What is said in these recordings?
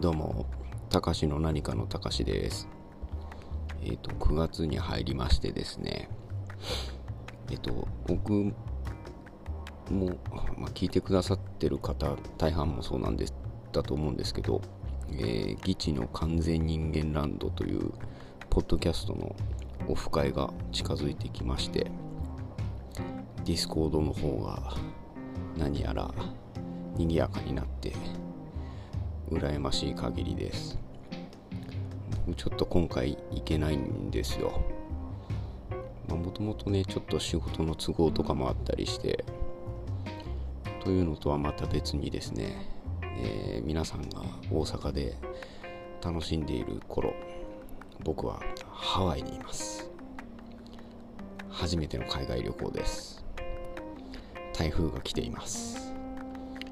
どうも、たかしの何かのたかしです。えっ、ー、と、9月に入りましてですね、えっ、ー、と、僕も、まあ、聞いてくださってる方、大半もそうなんです、だと思うんですけど、えー、ギチの完全人間ランドという、ポッドキャストのオフ会が近づいてきまして、 Discord の方が何やら賑やかになって羨ましい限りです。ちょっと今回行けないんですよ。もともとねちょっと仕事の都合とかもあったりして。というのとはまた別にですね、えー、皆さんが大阪で楽しんでいる頃僕はハワイにいます。初めての海外旅行です。台風が来ています。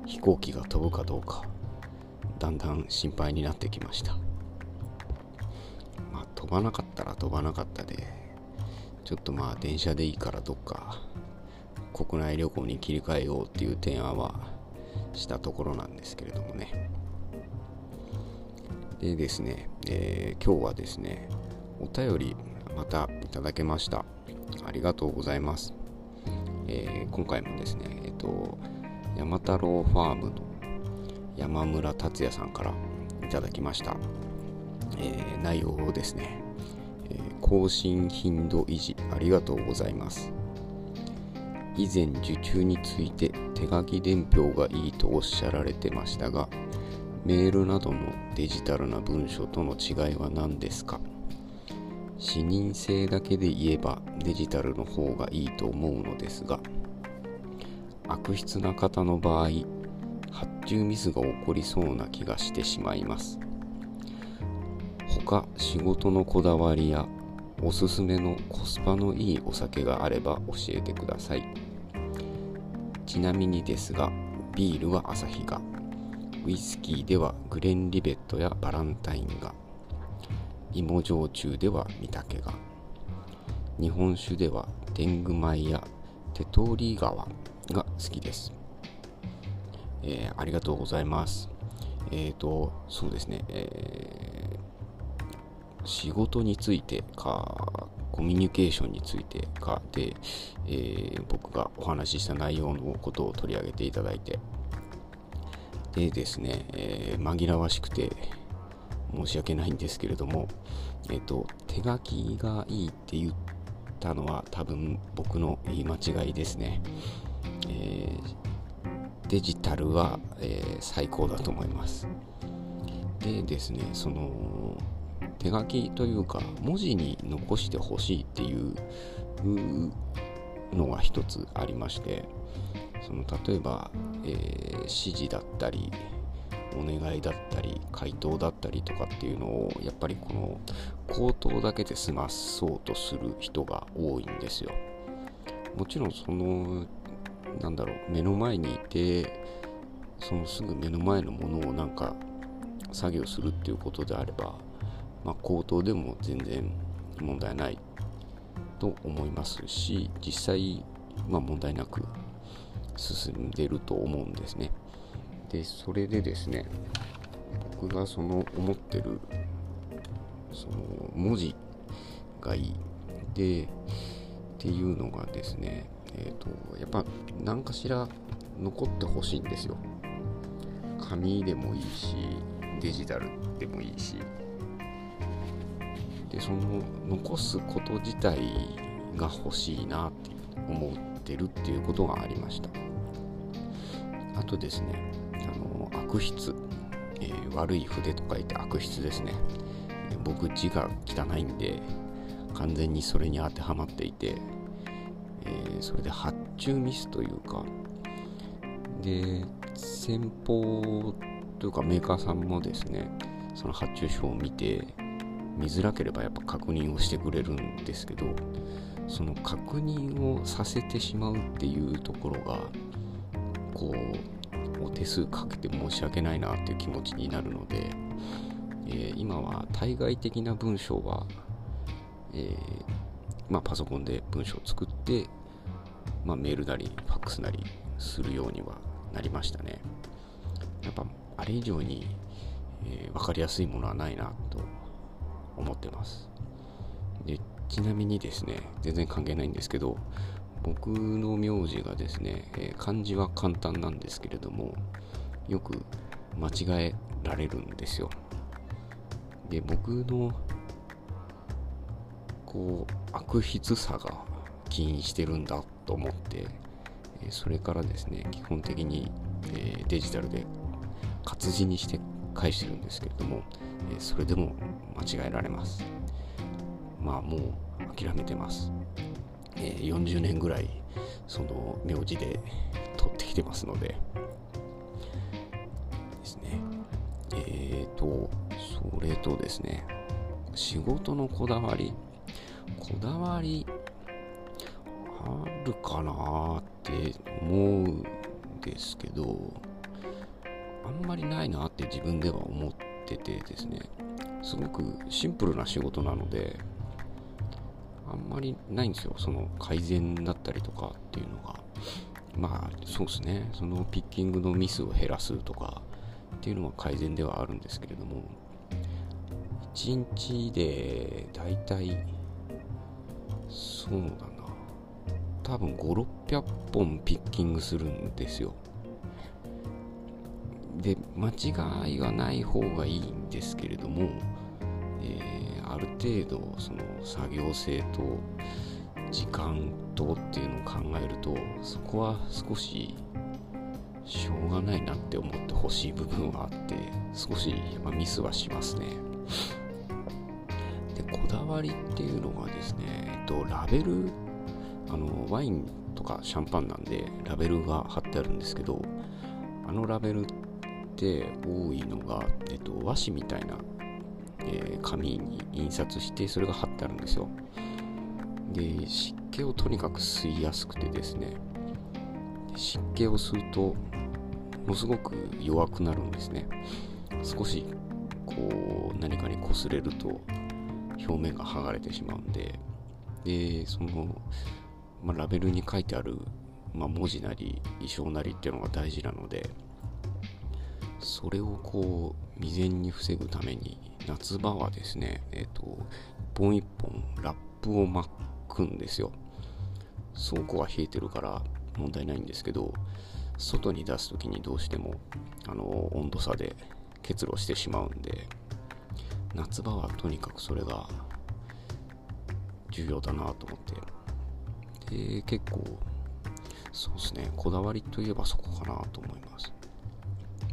飛行機が飛ぶかどうか。だんだん心配になってきました。まあ飛ばなかったら飛ばなかったでちょっとまあ電車でいいからどっか国内旅行に切り替えようっていう提案はしたところなんですけれどもね。でですね、えー、今日はですねお便りまたいただけました。ありがとうございます、えー、今回もですねえっ、と山太郎ファームの山村達也さんからいただきました、えー、内容をですね、えー、更新頻度維持ありがとうございます。以前受注について手書き伝票がいいとおっしゃられてましたがメールなどのデジタルな文書との違いは何ですか？視認性だけで言えばデジタルの方がいいと思うのですが悪質な方の場合発注ミスが起こりそうな気がしてしまいます。他仕事のこだわりやおすすめのコスパのいいお酒があれば教えてください。ちなみにですがビールは朝日がウイスキーではグレンリベットやバランタインが芋焼酎では御嶽が日本酒では天狗米やテトーリ川が好きです。えー、ありがとうございます。えっ、ー、と、そうですね、えー、仕事についてか、コミュニケーションについてかで、え僕がお話しした内容のことを取り上げていただいて、でですね、え紛らわしくて申し訳ないんですけれども、えっ、と、手書きがいいって言ったのは多分僕の言い間違いですね。えーデジタルは、えー、最高だと思います。でですね、その手書きというか文字に残してほしいっていうのが一つありましてその例えば、えー、指示だったりお願いだったり回答だったりとかっていうのをやっぱりこの口頭だけで済まそうとする人が多いんですよもちろんそのなんだろう目の前にいてそのすぐ目の前のものをなんか作業するっていうことであれば、まあ、口頭でも全然問題ないと思いますし実際、まあ、問題なく進んでると思うんですね。でそれでですね僕がその思ってるその文字がいいでっていうのがですねえっ、ー、とやっぱ何かしら残ってほしいんですよ。紙でもいいしデジタルでもいいし。でその残すこと自体が欲しいなって思ってるっていうことがありました。あとですねあの悪筆、えー、悪い筆と書いて悪筆ですね。僕字が汚いんで完全にそれに当てはまっていて。えー、それで発注ミスというかで先方というかメーカーさんもですねその発注書を見て見づらければやっぱ確認をしてくれるんですけどその確認をさせてしまうっていうところがこうお手数かけて申し訳ないなっていう気持ちになるので、えー、今は対外的な文章は、えー、まあ、パソコンで文章を作って、まあ、メールなりファックスなりするようにはなりましたね。やっぱあれ以上に、えー、分かりやすいものはないなと思ってますでちなみにですね全然関係ないんですけど僕の名字がですね、えー、漢字は簡単なんですけれどもよく間違えられるんですよで僕のこう悪筆さが起因してるんだと思って、えそれからですね基本的に、えデジタルで活字にして返してるんですけれども、えそれでも間違えられます。まあもう諦めてます、え40年ぐらいその名字で取ってきてますのでですね。えっ、ー、とそれとですね仕事のこだわり。こだわりるかなって思うんですけどあんまりないなって自分では思っててですね。すごくシンプルな仕事なのであんまりないんですよ。その改善だったりとかっていうのが。まあそうですね。そのピッキングのミスを減らすとかっていうのは改善ではあるんですけれども1日でだいたいそうだな多分5600本ピッキングするんですよ。で間違いがない方がいいんですけれども、えー、ある程度その作業性と時間とっていうのを考えるとそこは少ししょうがないなって思ってほしい部分はあって少し、まミスはしますね。でこだわりっていうのがですね、えっと、ラベルあのワインとかシャンパンなんでラベルが貼ってあるんですけどあのラベルって多いのが、えっと、和紙みたいな、えー、紙に印刷してそれが貼ってあるんですよ。で湿気をとにかく吸いやすくてですね湿気を吸うとものすごく弱くなるんですね。少しこう何かに擦れると表面が剥がれてしまうんで。でその、まあ、ラベルに書いてある、まあ、文字なり衣装なりっていうのが大事なのでそれをこう未然に防ぐために夏場はですねえっ、ー、と一本一本ラップを巻くんですよ。倉庫は冷えてるから問題ないんですけど外に出す時にどうしてもあの温度差で結露してしまうんで夏場はとにかくそれが重要だなと思って。で結構そうですね。こだわりといえばそこかなと思います。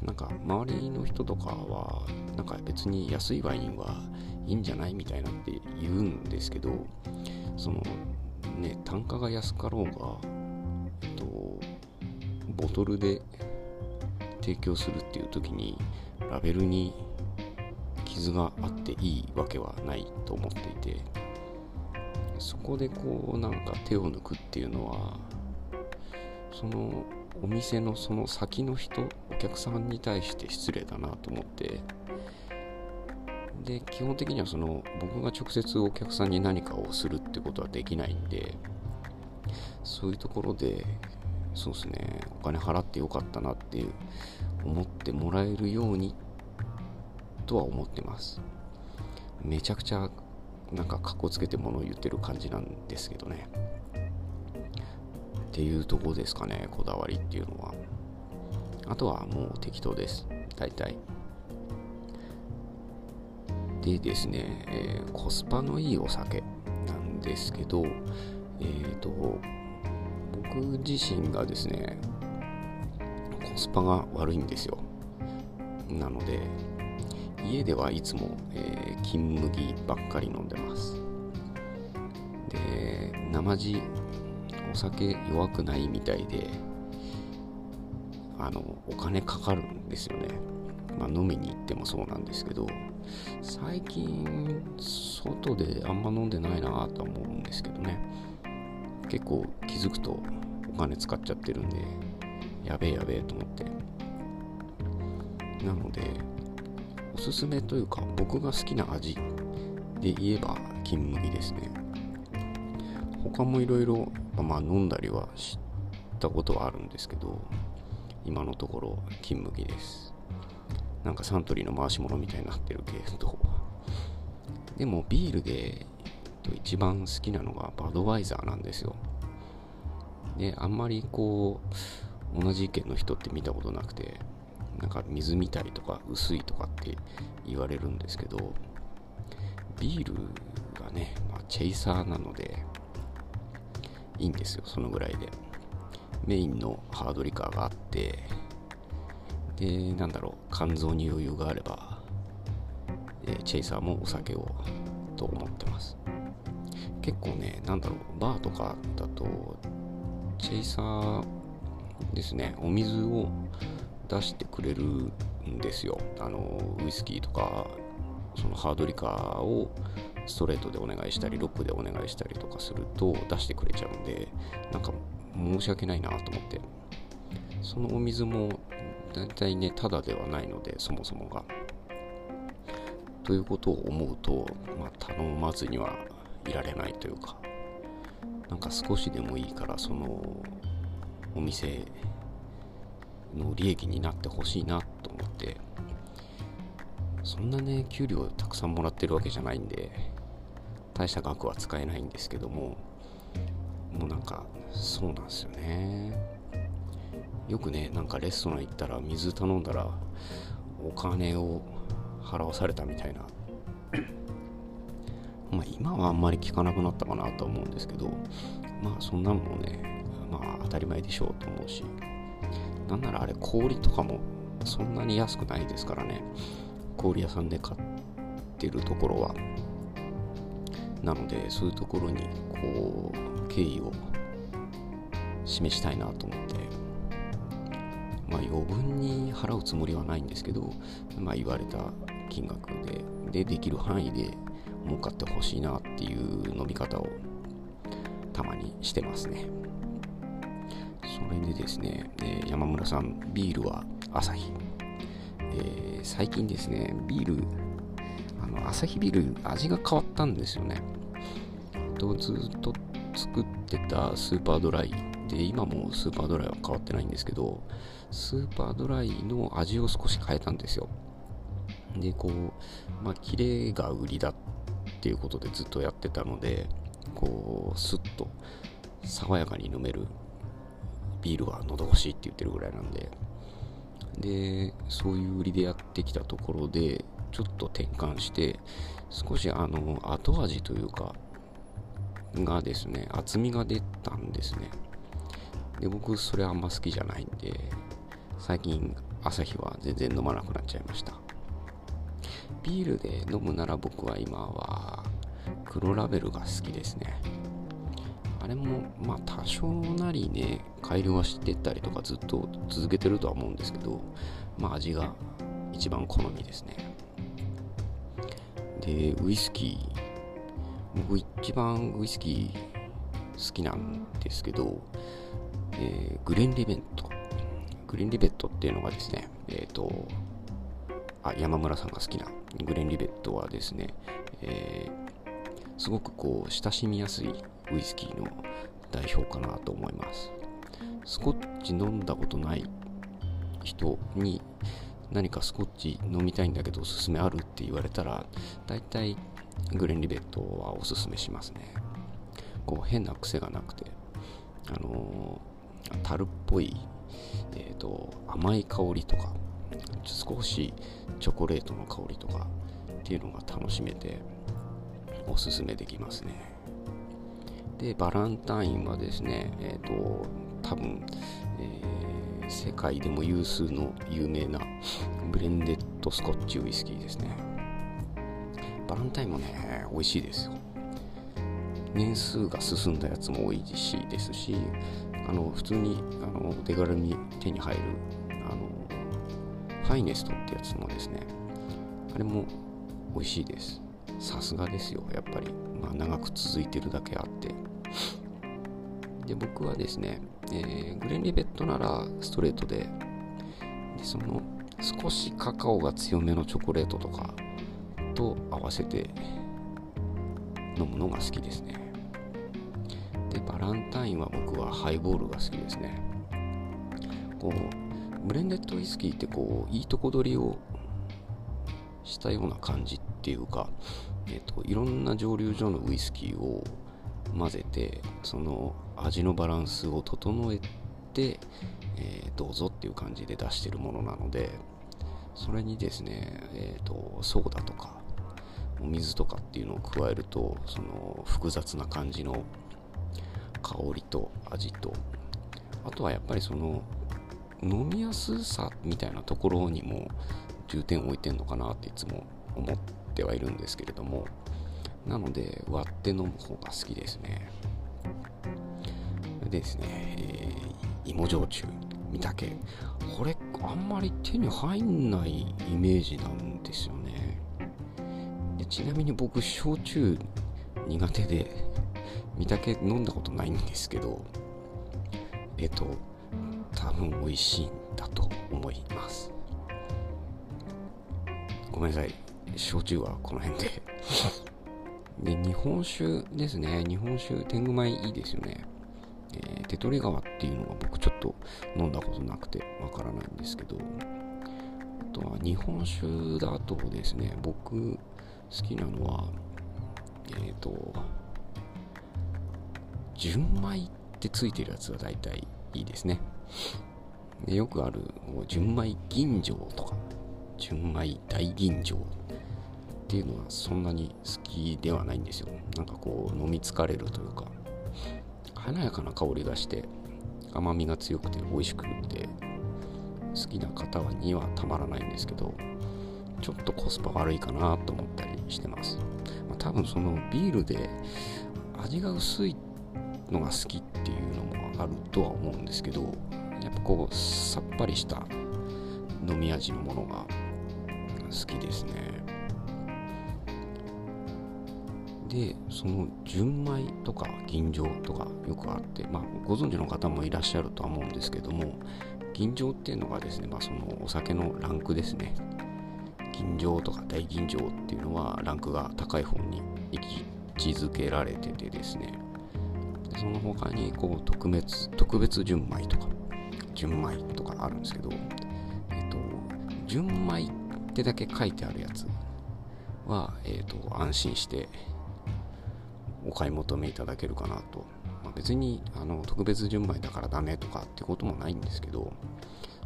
なんか周りの人とかはなんか別に安いワインはいいんじゃないみたいなって言うんですけどそのね単価が安かろうが、えっと、ボトルで提供するっていう時にラベルに傷があっていいわけはないと思っていてそこでこうなんか手を抜くっていうのはそのお店のその先の人お客さんに対して失礼だなと思って。で基本的にはその僕が直接お客さんに何かをするってことはできないんでそういうところでそうですねお金払ってよかったなっていう思ってもらえるようにとは思ってます。めちゃくちゃなんかかっこつけてものを言ってる感じなんですけどね。っていうとこですかねこだわりっていうのは。あとはもう適当です。大体。でですね、えー、コスパのいいお酒なんですけどえっ、ー、と僕自身がですねコスパが悪いんですよ。なので家ではいつも、えー、金麦ばっかり飲んでます。で生地お酒弱くないみたいであのお金かかるんですよね。まあ飲みに行ってもそうなんですけど最近外であんま飲んでないなとは思うんですけどね。結構気づくとお金使っちゃってるんでやべえやべえと思って。なのでおすすめというか僕が好きな味で言えば金麦ですね。他もいろいろまあ飲んだりはしたことはあるんですけど今のところ金麦です。なんかサントリーの回し物みたいになってるけどでもビールで一番好きなのがバドワイザーなんですよ。であんまりこう同じ意見の人って見たことなくてなんか水みたいとか薄いとかって言われるんですけどビールがね、まあ、チェイサーなのでいいんですよそのぐらいで。メインのハードリカーがあってでなんだろう肝臓に余裕があれば、えチェイサーもお酒をと思ってます。結構ねなんだろうバーとかだとチェイサーですねお水を出してくれるんですよ。あのウイスキーとかそのハードリカーをストレートでお願いしたりロックでお願いしたりとかすると出してくれちゃうんでなんか申し訳ないなと思って。そのお水も大体ねただではないのでそもそもが。ということを思うと、まあ、頼まずにはいられないというか。なんか少しでもいいからそのお店の利益になってほしいなと思ってそんなね給料たくさんもらってるわけじゃないんで大した額は使えないんですけどももうなんかそうなんですよね。よくねなんかレストラン行ったら水頼んだらお金を払わされたみたいな。まあ今はあんまり聞かなくなったかなと思うんですけどまあそんなのもねまあ当たり前でしょうと思うし。なんならあれ氷とかもそんなに安くないですからね。氷屋さんで買ってるところは。なのでそういうところにこう敬意を示したいなと思って。まあ余分に払うつもりはないんですけどまあ言われた金額で。でできる範囲で儲かってほしいなっていう飲み方をたまにしてますね。れでですね、えー、山村さんビールは朝日、えー、最近ですねビールあの朝日ビール味が変わったんですよね。とずっと作ってたスーパードライで今もスーパードライは変わってないんですけどスーパードライの味を少し変えたんですよ。でこうまあキレが売りだっていうことでずっとやってたのでこうスッと爽やかに飲めるビールは喉越しいって言ってるぐらいなんで。でそういう売りでやってきたところでちょっと転換して少しあの後味というかがですね厚みが出たんですね。で僕それあんま好きじゃないんで最近朝日は全然飲まなくなっちゃいました。ビールで飲むなら僕は今は黒ラベルが好きですね。あれもまあ多少なりね改良はしてったりとかずっと続けてるとは思うんですけどまあ味が一番好みですね。でウイスキー。僕一番ウイスキー好きなんですけど、えー、グレンリベント。グレンリベットっていうのがですねえっ、ー、とあ山村さんが好きなグレンリベットはですね、えー、すごくこう親しみやすいウイスキーの代表かなと思います。スコッチ飲んだことない人に何かスコッチ飲みたいんだけどおすすめあるって言われたら大体グレンリベットはおすすめしますね。こう変な癖がなくてあのー、樽っぽい、えーと、甘い香りとか少しチョコレートの香りとかっていうのが楽しめておすすめできますね。でバランタインはですねえっ、ー、と多分、えー、世界でも有数の有名なブレンデッドスコッチウイスキーですね。バランタインもね美味しいですよ。年数が進んだやつも多いしですしあの普通にあの手軽に手に入るあのファイネストってやつもですねあれも美味しいです。さすがですよやっぱり、まあ、長く続いてるだけあって。で僕はですね、えー、グレンリベットならストレートででその少しカカオが強めのチョコレートとかと合わせて飲むのが好きですね。でバランタインは僕はハイボールが好きですね。こうブレンデッドウイスキーってこういいとこ取りをしたような感じっっていうか、えーと、いろんな蒸留所のウイスキーを混ぜてその味のバランスを整えて、えー、どうぞっていう感じで出してるものなのでそれにですね、えーと、ソーダとかお水とかっていうのを加えるとその複雑な感じの香りと味とあとはやっぱりその飲みやすさみたいなところにも重点を置いてんのかなっていつも思ってはいるんですけれどもなので割って飲む方が好きですね。でですね、えー、芋焼酎御嶽これあんまり手に入んないイメージなんですよね。でちなみに僕焼酎苦手で御嶽飲んだことないんですけどえっと多分美味しいんだと思います。ごめんなさい。焼酎はこの辺で。で日本酒ですね。日本酒天狗米いいですよね。えー、手取り川っていうのが僕ちょっと飲んだことなくてわからないんですけど。あとは日本酒だとですね僕好きなのはえっ、ー、と純米ってついてるやつが大体いいですね。でよくある純米吟醸とか。純米大吟醸。っていうのはそんなに好きではないんですよ。なんかこう飲み疲れるというか。華やかな香りがして甘みが強くて美味しくて好きな方にはたまらないんですけどちょっとコスパ悪いかなと思ったりしてます、まあ、多分そのビールで味が薄いのが好きっていうのもあるとは思うんですけどやっぱこうさっぱりした飲み味のものが好きですね。でその純米とか吟醸とかよくあって、まあ、ご存知の方もいらっしゃるとは思うんですけども吟醸っていうのがですね、まあ、そのお酒のランクですね。吟醸とか大吟醸っていうのはランクが高い方に位置づけられててですね。その他にこう特別特別純米とか純米とかあるんですけどえっ、と純米ってだけ書いてあるやつは、えっ、と安心してお買い求めいただけるかなと、まあ、別にあの特別純米だからダメとかってこともないんですけど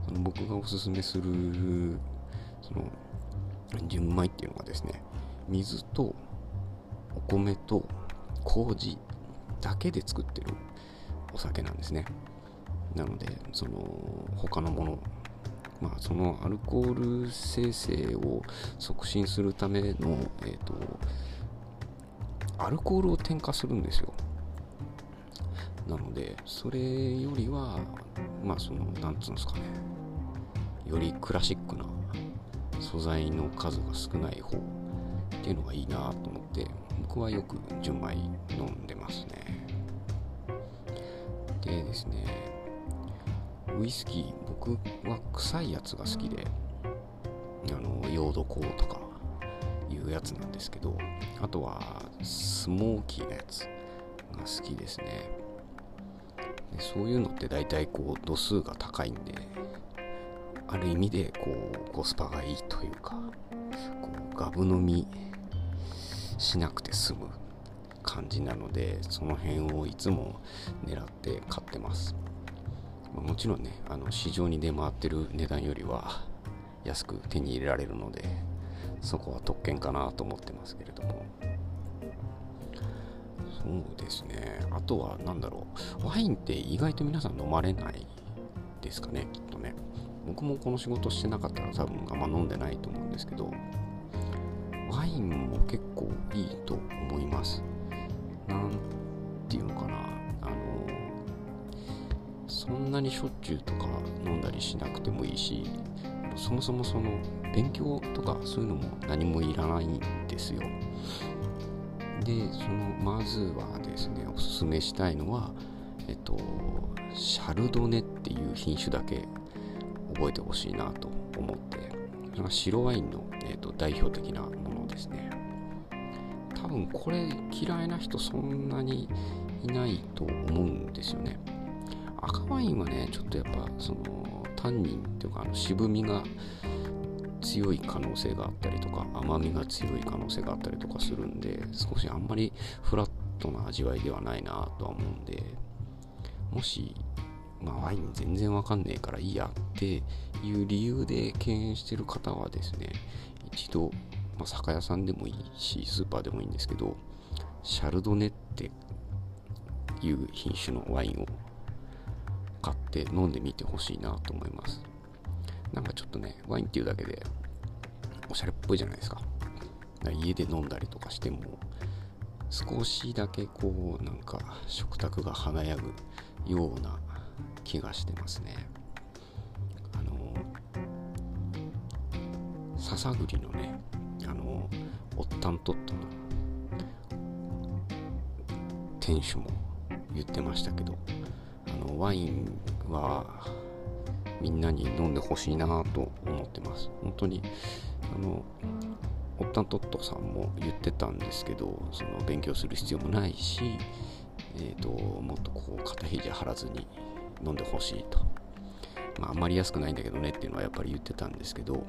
その僕がおすすめするその純米っていうのがですね水とお米と麹だけで作ってるお酒なんですね。なのでその他のものまあそのアルコール生成を促進するための、えーとアルコールを添加するんですよ。なのでそれよりはまあそのなんつうんですかね。よりクラシックな素材の数が少ない方っていうのがいいなと思って僕はよく純米飲んでますね。でですねウイスキー僕は臭いやつが好きであのヨード香とか。いうやつなんですけどあとはスモーキーなやつが好きですね。でそういうのって大体こう度数が高いんである意味でこうコスパがいいというかこうガブ飲みしなくて済む感じなのでその辺をいつも狙って買ってます。もちろんねあの市場に出回ってる値段よりは安く手に入れられるのでそこは特権かなと思ってますけれども。そうですね。あとは何だろう。ワインって意外と皆さん飲まれないですかねきっとね。僕もこの仕事してなかったら多分あんま飲んでないと思うんですけどワインも結構いいと思います。なんていうのかな。あのそんなにしょっちゅうとか飲んだりしなくてもいいしそもそもその勉強とかそういうのも何もいらないんですよ。でそのまずはですねおすすめしたいのはえっとシャルドネっていう品種だけ覚えてほしいなと思ってそれが白ワインの、えっと、代表的なものですね。多分これ嫌いな人そんなにいないと思うんですよね。赤ワインはねちょっとやっぱそのタンニンっていうかあの渋みが強い可能性があったりとか甘みが強い可能性があったりとかするんで少しあんまりフラットな味わいではないなとは思うんでもし、まあ、ワイン全然わかんねえからいいやっていう理由で敬遠してる方はですね一度、まあ、酒屋さんでもいいしスーパーでもいいんですけどシャルドネっていう品種のワインをて飲んでみてほしいなと思います。なんかちょっとねワインっていうだけでおしゃれっぽいじゃないですか。か家で飲んだりとかしても少しだけこうなんか食卓が華やぐような気がしてますね。あの笹栗のねあのおったんとっとの店主も言ってましたけどあのワインはみんなに飲んでほしいなと思ってます。本当にあのオッタントットさんも言ってたんですけどその勉強する必要もないし、えーと、もっとこう肩肘張らずに飲んでほしいと、まあ、あんまり安くないんだけどねっていうのはやっぱり言ってたんですけど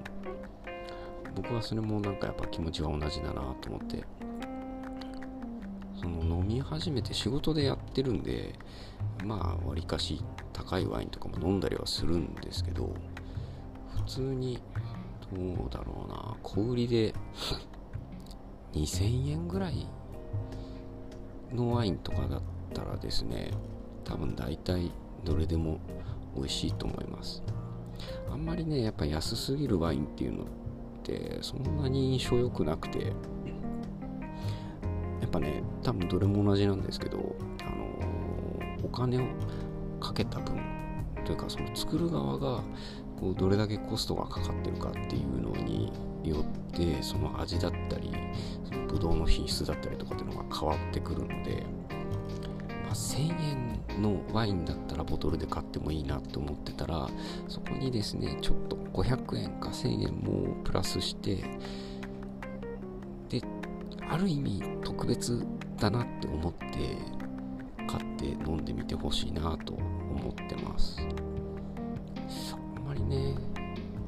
僕はそれもなんかやっぱ気持ちは同じだなと思ってその飲み始めて仕事でやってるんでまあわりかし高いワインとかも飲んだりはするんですけど普通にどうだろうな。小売りで2000円ぐらいのワインとかだったらですね多分大体どれでも美味しいと思います。あんまりねやっぱ安すぎるワインっていうのってそんなに印象良くなくて。っぱね多分どれも同じなんですけど、あのー、お金をかけた分というかその作る側がこうどれだけコストがかかってるかっていうのによってその味だったりそのブドウの品質だったりとかっていうのが変わってくるので、まあ、1000円のワインだったらボトルで買ってもいいなって思ってたらそこにですねちょっと500円か1000円もプラスしてある意味特別だなって思って買って飲んでみてほしいなと思ってます。あんまりね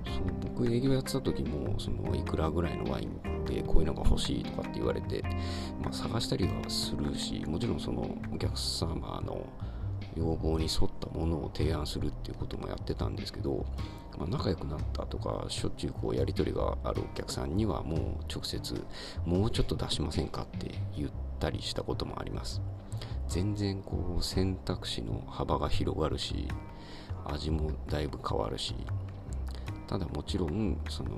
そう僕営業やってた時もそのいくらぐらいのワインでこういうのが欲しいとかって言われて、まあ、探したりはするしもちろんそのお客様の要望に沿ったものを提案するっていうこともやってたんですけど、まあ、仲良くなったとかしょっちゅうこうやり取りがあるお客さんにはもう直接もうちょっと出しませんかって言ったりしたこともあります。全然こう選択肢の幅が広がるし味もだいぶ変わるしただもちろんその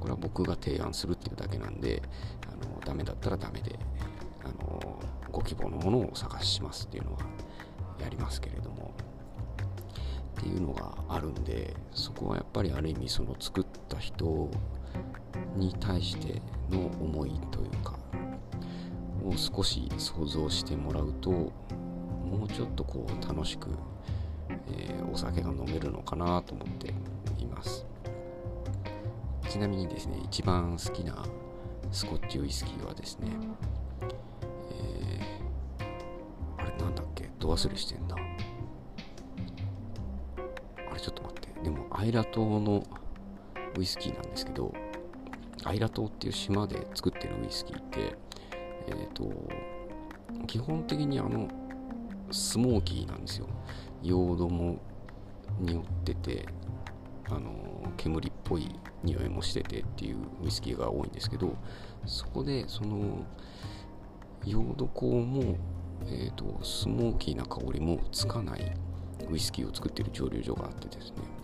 これは僕が提案するっていうだけなんであのダメだったらダメであのご希望のものをお探ししますっていうのはやりますけれども。っていうのがあるんでそこはやっぱりある意味その作った人に対しての思いというかを少し想像してもらうともうちょっとこう楽しく、えー、お酒が飲めるのかなと思っています。ちなみにですね一番好きなスコッチウイスキーはですねと忘れしてんな。アイラ島のウイスキーなんですけどアイラ島っていう島で作ってるウイスキーってえっ、ー、と基本的にあのスモーキーなんですよ。用土も匂っててあの煙っぽい匂いもしててっていうウイスキーが多いんですけどそこでその用土香もえーと、スモーキーな香りもつかないウイスキーを作ってる蒸留所があってですね。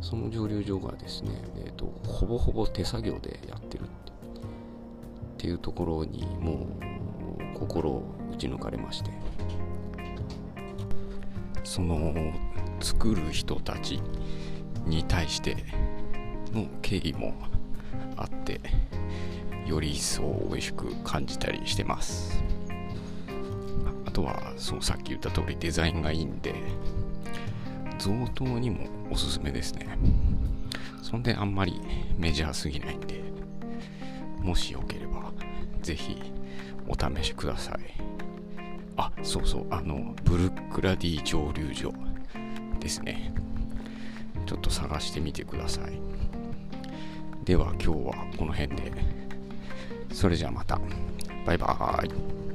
その蒸留所がですね、えーと、ほぼほぼ手作業でやってるっていうところにもう心を打ち抜かれましてその作る人たちに対しての敬意もあってより一層美味しく感じたりしてますあ。とはそうさっき言った通りデザインがいいんで贈答にもおすすめですね。そんであんまりメジャーすぎないんでもしよければぜひお試しください。あそうそうあのブルックラディ蒸留所ですね。ちょっと探してみてください。では今日はこの辺で。それじゃあまた。バイバーイ。